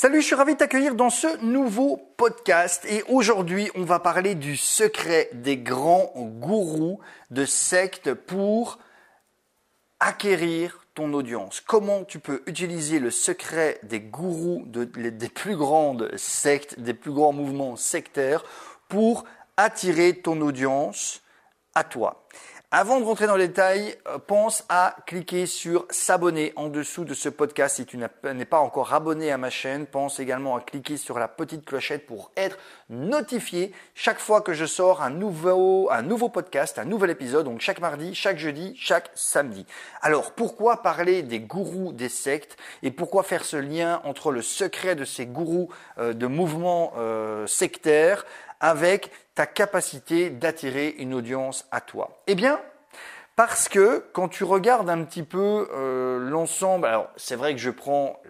Salut, je suis ravi de t'accueillir dans ce nouveau podcast et aujourd'hui on va parler du secret des grands gourous de sectes pour acquérir ton audience. Comment tu peux utiliser le secret des gourous de, des plus grandes sectes, des plus grands mouvements sectaires pour attirer ton audience à toi. Avant de rentrer dans les détails, euh, pense à cliquer sur s'abonner en dessous de ce podcast si tu n'es pas encore abonné à ma chaîne. Pense également à cliquer sur la petite clochette pour être notifié chaque fois que je sors un nouveau, un nouveau podcast, un nouvel épisode, donc chaque mardi, chaque jeudi, chaque samedi. Alors, pourquoi parler des gourous des sectes et pourquoi faire ce lien entre le secret de ces gourous euh, de mouvements euh, sectaires avec ta capacité d'attirer une audience à toi. Eh bien, parce que quand tu regardes un petit peu euh, l'ensemble, alors c'est vrai que je prends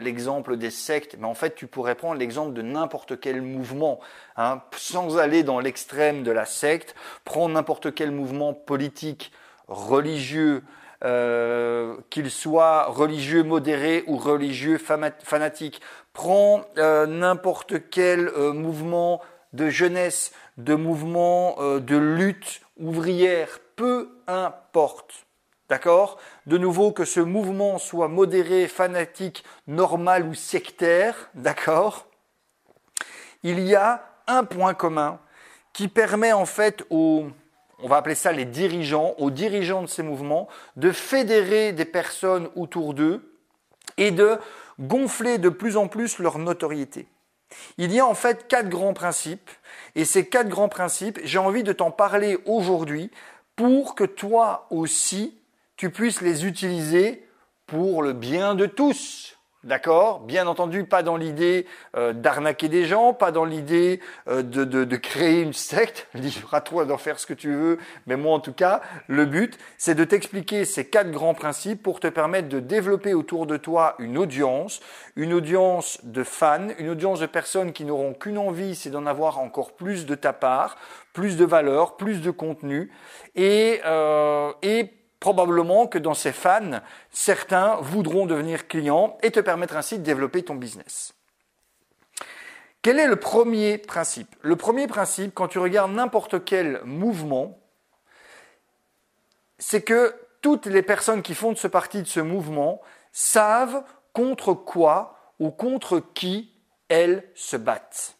l'exemple des sectes, mais en fait tu pourrais prendre l'exemple de n'importe quel mouvement, hein, sans aller dans l'extrême de la secte, prends n'importe quel mouvement politique, religieux, euh, qu'il soit religieux modéré ou religieux fanatique, prends euh, n'importe quel mouvement de jeunesse, de mouvement euh, de lutte ouvrière, peu importe. D'accord? De nouveau, que ce mouvement soit modéré, fanatique, normal ou sectaire, d'accord? Il y a un point commun qui permet en fait aux, on va appeler ça les dirigeants, aux dirigeants de ces mouvements, de fédérer des personnes autour d'eux et de gonfler de plus en plus leur notoriété. Il y a en fait quatre grands principes, et ces quatre grands principes, j'ai envie de t'en parler aujourd'hui pour que toi aussi, tu puisses les utiliser pour le bien de tous. D'accord Bien entendu, pas dans l'idée euh, d'arnaquer des gens, pas dans l'idée euh, de, de, de, créer une secte. Libre à toi d'en faire ce que tu veux, mais moi en tout cas, le but, c'est de t'expliquer ces quatre grands principes pour te permettre de développer autour de toi une audience, une audience de fans, une audience de personnes qui n'auront qu'une envie, c'est d'en avoir encore plus de ta part, plus de valeur, plus de contenu, et, euh, et probablement que dans ces fans, certains voudront devenir clients et te permettre ainsi de développer ton business. Quel est le premier principe? Le premier principe, quand tu regardes n'importe quel mouvement, c'est que toutes les personnes qui font de ce partie de ce mouvement savent contre quoi ou contre qui elles se battent.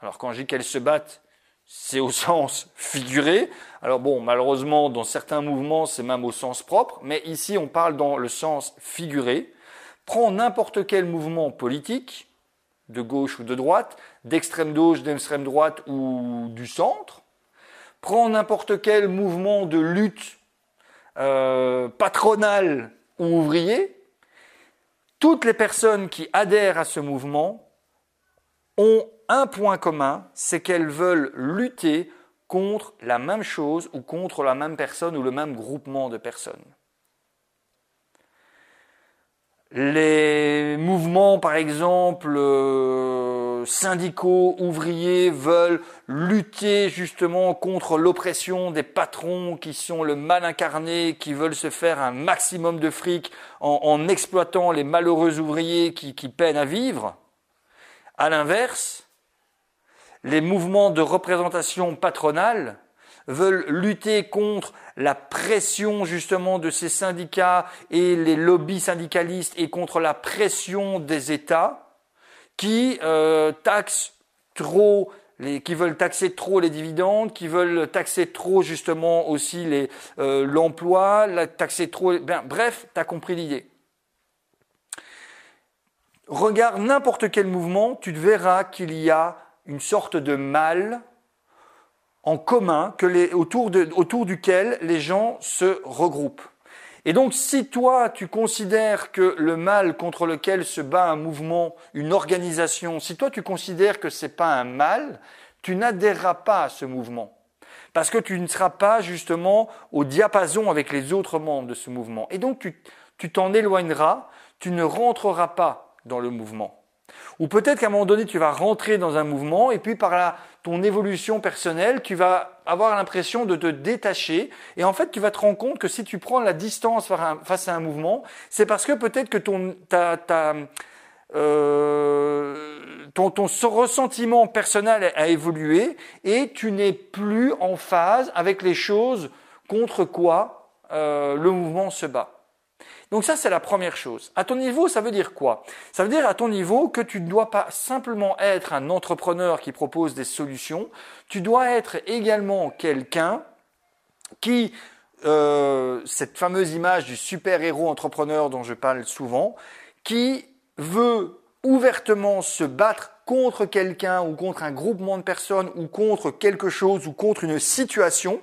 Alors quand je dis qu'elles se battent, c'est au sens figuré. Alors bon, malheureusement, dans certains mouvements, c'est même au sens propre, mais ici, on parle dans le sens figuré. Prends n'importe quel mouvement politique, de gauche ou de droite, d'extrême gauche, d'extrême droite ou du centre. Prends n'importe quel mouvement de lutte euh, patronale ou ouvrier. Toutes les personnes qui adhèrent à ce mouvement ont un point commun, c'est qu'elles veulent lutter contre la même chose ou contre la même personne ou le même groupement de personnes. Les mouvements, par exemple, euh, syndicaux, ouvriers, veulent lutter justement contre l'oppression des patrons qui sont le mal incarné, qui veulent se faire un maximum de fric en, exploitant les malheureux ouvriers qui peinent à vivre. À l'inverse, les mouvements de représentation patronale veulent lutter contre la pression justement de ces syndicats et les lobbies syndicalistes et contre la pression des États qui euh, taxent trop qui veulent taxer trop les dividendes, qui veulent taxer trop justement aussi euh, l'emploi, taxer trop. Ben, bref, tu as compris l'idée. Regarde n'importe quel mouvement, tu verras qu'il y a une sorte de mal en commun autour, autour duquel les gens se regroupent. Et donc, si toi, tu considères que le mal contre lequel se bat un mouvement, une organisation, si toi, tu considères que c'est pas un mal, tu n'adhéreras pas à ce mouvement. Parce que tu ne seras pas justement au diapason avec les autres membres de ce mouvement. Et donc, tu t'en éloigneras, tu ne rentreras pas dans le mouvement. Ou peut-être qu'à un moment donné, tu vas rentrer dans un mouvement et puis par ton évolution personnelle, tu vas avoir l'impression de te détacher et en fait, tu vas te rendre compte que si tu prends la distance face à un mouvement, c'est parce que peut-être que ton, ta, ta, euh, ton, ton ressentiment personnel a évolué et tu n'es plus en phase avec les choses contre quoi euh, le mouvement se bat. Donc ça, c'est la première chose. À ton niveau, ça veut dire quoi? Ça veut dire à ton niveau que tu ne dois pas simplement être un entrepreneur qui propose des solutions, tu dois être également quelqu'un qui, euh, cette fameuse image du super-héros entrepreneur dont je parle souvent, qui veut ouvertement se battre contre quelqu'un ou contre un groupement de personnes ou contre quelque chose ou contre une situation.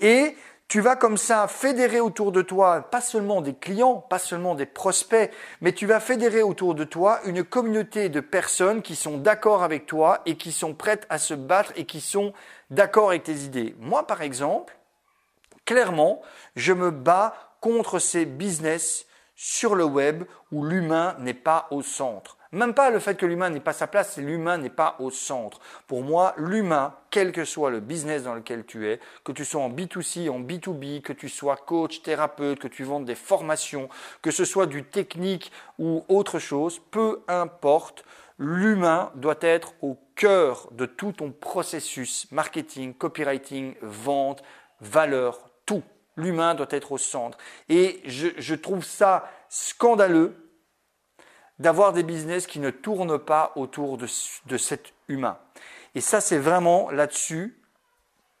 Et tu vas comme ça fédérer autour de toi, pas seulement des clients, pas seulement des prospects, mais tu vas fédérer autour de toi une communauté de personnes qui sont d'accord avec toi et qui sont prêtes à se battre et qui sont d'accord avec tes idées. Moi, par exemple, clairement, je me bats contre ces business sur le web où l'humain n'est pas au centre. Même pas le fait que l'humain n'ait pas sa place, l'humain n'est pas au centre. Pour moi, l'humain, quel que soit le business dans lequel tu es, que tu sois en B2C, en B2B, que tu sois coach, thérapeute, que tu vendes des formations, que ce soit du technique ou autre chose, peu importe, l'humain doit être au cœur de tout ton processus marketing, copywriting, vente, valeur, tout. L'humain doit être au centre. Et je, je trouve ça scandaleux d'avoir des business qui ne tournent pas autour de, cet humain. Et ça, c'est vraiment là-dessus,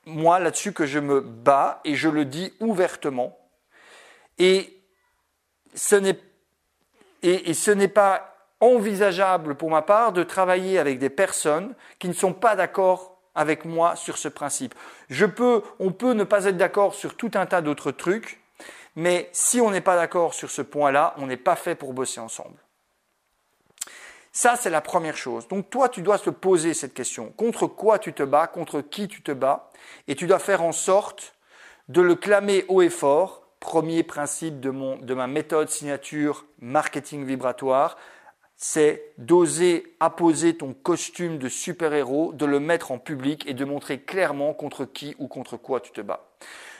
moi, là-dessus que je me bats et je le dis ouvertement. Et ce n'est, et, ce n'est pas envisageable pour ma part de travailler avec des personnes qui ne sont pas d'accord avec moi sur ce principe. Je peux, on peut ne pas être d'accord sur tout un tas d'autres trucs, mais si on n'est pas d'accord sur ce point-là, on n'est pas fait pour bosser ensemble. Ça, c'est la première chose. Donc toi, tu dois te poser cette question. Contre quoi tu te bats? Contre qui tu te bats? Et tu dois faire en sorte de le clamer haut et fort. Premier principe de, mon, de ma méthode signature marketing vibratoire, c'est d'oser apposer ton costume de super-héros, de le mettre en public et de montrer clairement contre qui ou contre quoi tu te bats.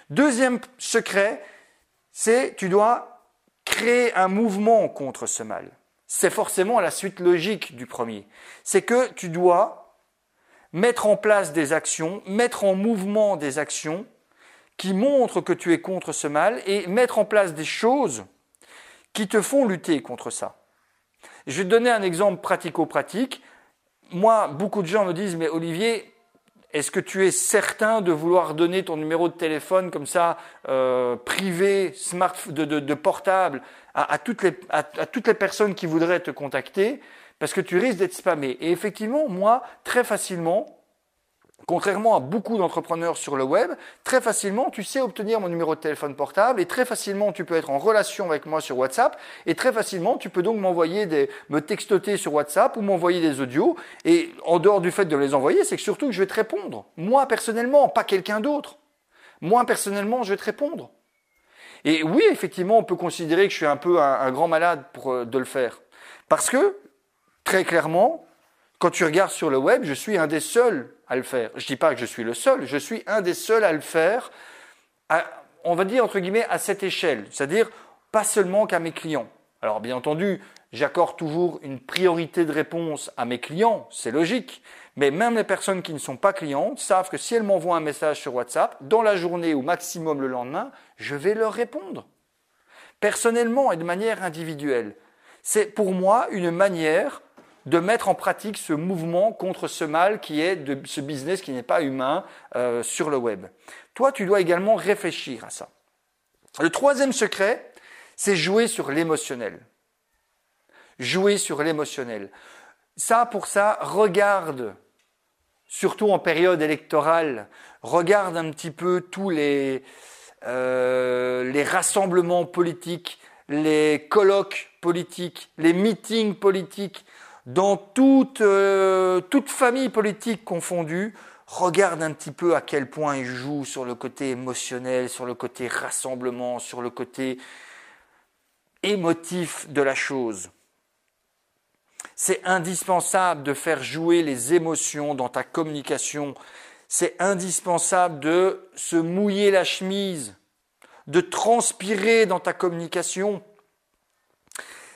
Deuxième secret, c'est tu dois créer un mouvement contre ce mal c'est forcément la suite logique du premier. C'est que tu dois mettre en place des actions, mettre en mouvement des actions qui montrent que tu es contre ce mal et mettre en place des choses qui te font lutter contre ça. Je vais te donner un exemple pratico-pratique. Moi, beaucoup de gens me disent, mais Olivier, est-ce que tu es certain de vouloir donner ton numéro de téléphone comme ça, euh, privé, smart, de, de, portable, à, toutes les, à, toutes les personnes qui voudraient te contacter? Parce que tu risques d'être spammé. Et effectivement, moi, très facilement, Contrairement à beaucoup d'entrepreneurs sur le web, très facilement, tu sais obtenir mon numéro de téléphone portable et très facilement, tu peux être en relation avec moi sur WhatsApp et très facilement, tu peux donc m'envoyer des, me textoter sur WhatsApp ou m'envoyer des audios. Et en dehors du fait de les envoyer, c'est que surtout que je vais te répondre. Moi, personnellement, pas quelqu'un d'autre. Moi, personnellement, je vais te répondre. Et oui, effectivement, on peut considérer que je suis un peu un, grand malade pour euh, de le faire. Parce que, très clairement, quand tu regardes sur le web, je suis un des seuls à le faire. Je ne dis pas que je suis le seul, je suis un des seuls à le faire, on va dire entre guillemets à cette échelle, c'est-à-dire pas seulement qu'à mes clients. Alors bien entendu, j'accorde toujours une priorité de réponse à mes clients, c'est logique, mais même les personnes qui ne sont pas clientes savent que si elles m'envoient un message sur WhatsApp, dans la journée ou maximum le lendemain, je vais leur répondre. Personnellement et de manière individuelle. C'est pour moi une manière de mettre en pratique ce mouvement contre ce mal qui est de ce business qui n'est pas humain euh, sur le web. Toi, tu dois également réfléchir à ça. Le troisième secret, c'est jouer sur l'émotionnel. Jouer sur l'émotionnel. Ça, pour ça, regarde, surtout en période électorale, regarde un petit peu tous les, euh, les rassemblements politiques, les colloques politiques, les meetings politiques, dans toute, euh, toute famille politique confondue, regarde un petit peu à quel point il joue sur le côté émotionnel, sur le côté rassemblement, sur le côté émotif de la chose. C'est indispensable de faire jouer les émotions dans ta communication. C'est indispensable de se mouiller la chemise, de transpirer dans ta communication.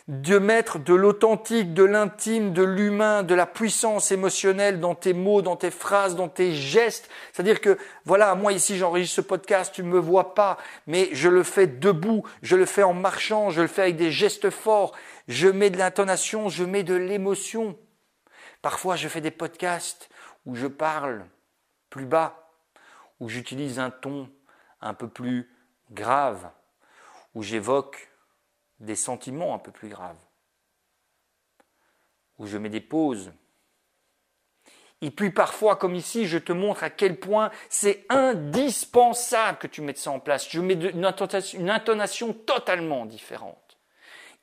De mettre de l'authentique, de l'intime, de l'humain, de la puissance émotionnelle dans tes mots, dans tes phrases, dans tes gestes. C'est-à-dire que, voilà, moi ici j'enregistre ce podcast, tu ne me vois pas, mais je le fais debout, je le fais en marchant, je le fais avec des gestes forts, je mets de l'intonation, je mets de l'émotion. Parfois je fais des podcasts où je parle plus bas, où j'utilise un ton un peu plus grave, où j'évoque des sentiments un peu plus graves, où je mets des pauses. Et puis parfois, comme ici, je te montre à quel point c'est indispensable que tu mettes ça en place. Je mets une intonation, une intonation totalement différente.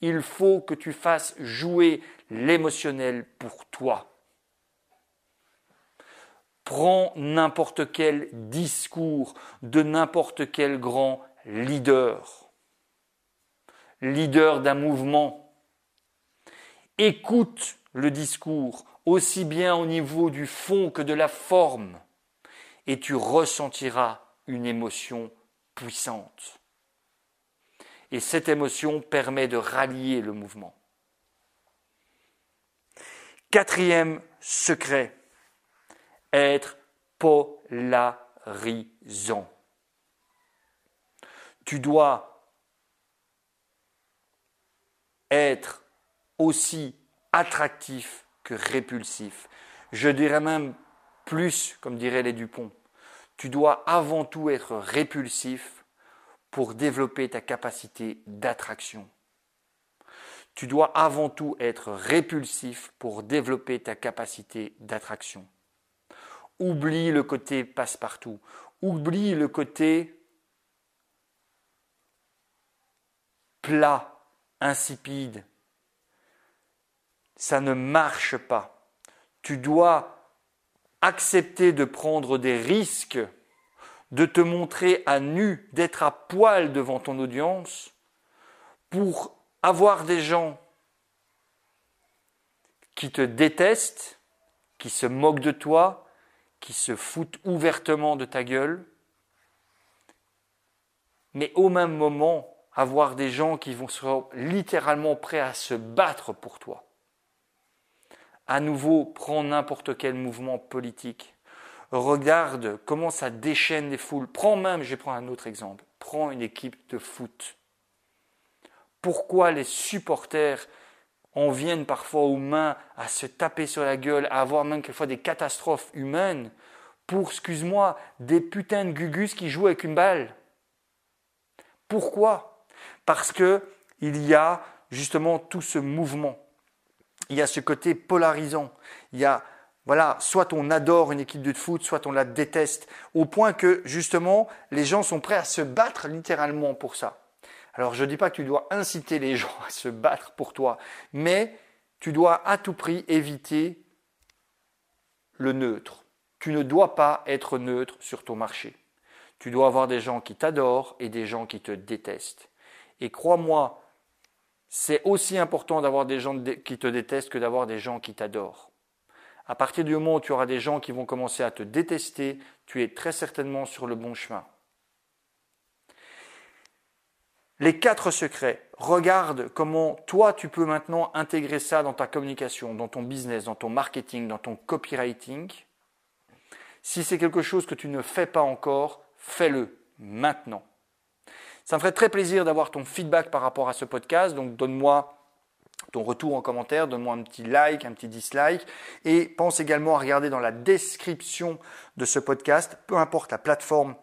Il faut que tu fasses jouer l'émotionnel pour toi. Prends n'importe quel discours de n'importe quel grand leader leader d'un mouvement. Écoute le discours aussi bien au niveau du fond que de la forme et tu ressentiras une émotion puissante. Et cette émotion permet de rallier le mouvement. Quatrième secret, être polarisant. Tu dois être aussi attractif que répulsif. Je dirais même plus, comme diraient les Dupont, tu dois avant tout être répulsif pour développer ta capacité d'attraction. Tu dois avant tout être répulsif pour développer ta capacité d'attraction. Oublie le côté passe-partout. Oublie le côté plat insipide. Ça ne marche pas. Tu dois accepter de prendre des risques, de te montrer à nu, d'être à poil devant ton audience pour avoir des gens qui te détestent, qui se moquent de toi, qui se foutent ouvertement de ta gueule, mais au même moment, avoir des gens qui vont être littéralement prêts à se battre pour toi. À nouveau, prends n'importe quel mouvement politique. Regarde comment ça déchaîne les foules. Prends même, je vais prendre un autre exemple, prends une équipe de foot. Pourquoi les supporters en viennent parfois aux mains à se taper sur la gueule, à avoir même quelquefois des catastrophes humaines pour, excuse-moi, des putains de gugus qui jouent avec une balle? Pourquoi? Parce que il y a justement tout ce mouvement. Il y a ce côté polarisant. Il y a voilà, soit on adore une équipe de foot, soit on la déteste, au point que justement les gens sont prêts à se battre littéralement pour ça. Alors je ne dis pas que tu dois inciter les gens à se battre pour toi, mais tu dois à tout prix éviter le neutre. Tu ne dois pas être neutre sur ton marché. Tu dois avoir des gens qui t'adorent et des gens qui te détestent. Et crois-moi, c'est aussi important d'avoir des gens qui te détestent que d'avoir des gens qui t'adorent. À partir du moment où tu auras des gens qui vont commencer à te détester, tu es très certainement sur le bon chemin. Les quatre secrets. Regarde comment toi tu peux maintenant intégrer ça dans ta communication, dans ton business, dans ton marketing, dans ton copywriting. Si c'est quelque chose que tu ne fais pas encore, fais-le maintenant. Ça me ferait très plaisir d'avoir ton feedback par rapport à ce podcast. Donc donne-moi ton retour en commentaire, donne-moi un petit like, un petit dislike. Et pense également à regarder dans la description de ce podcast, peu importe la plateforme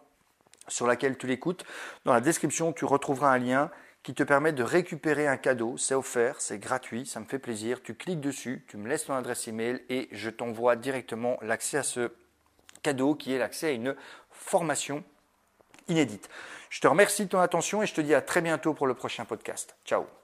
sur laquelle tu l'écoutes, dans la description, tu retrouveras un lien qui te permet de récupérer un cadeau. C'est offert, c'est gratuit, ça me fait plaisir. Tu cliques dessus, tu me laisses ton adresse email et je t'envoie directement l'accès à ce cadeau qui est l'accès à une formation inédite. Je te remercie de ton attention et je te dis à très bientôt pour le prochain podcast. Ciao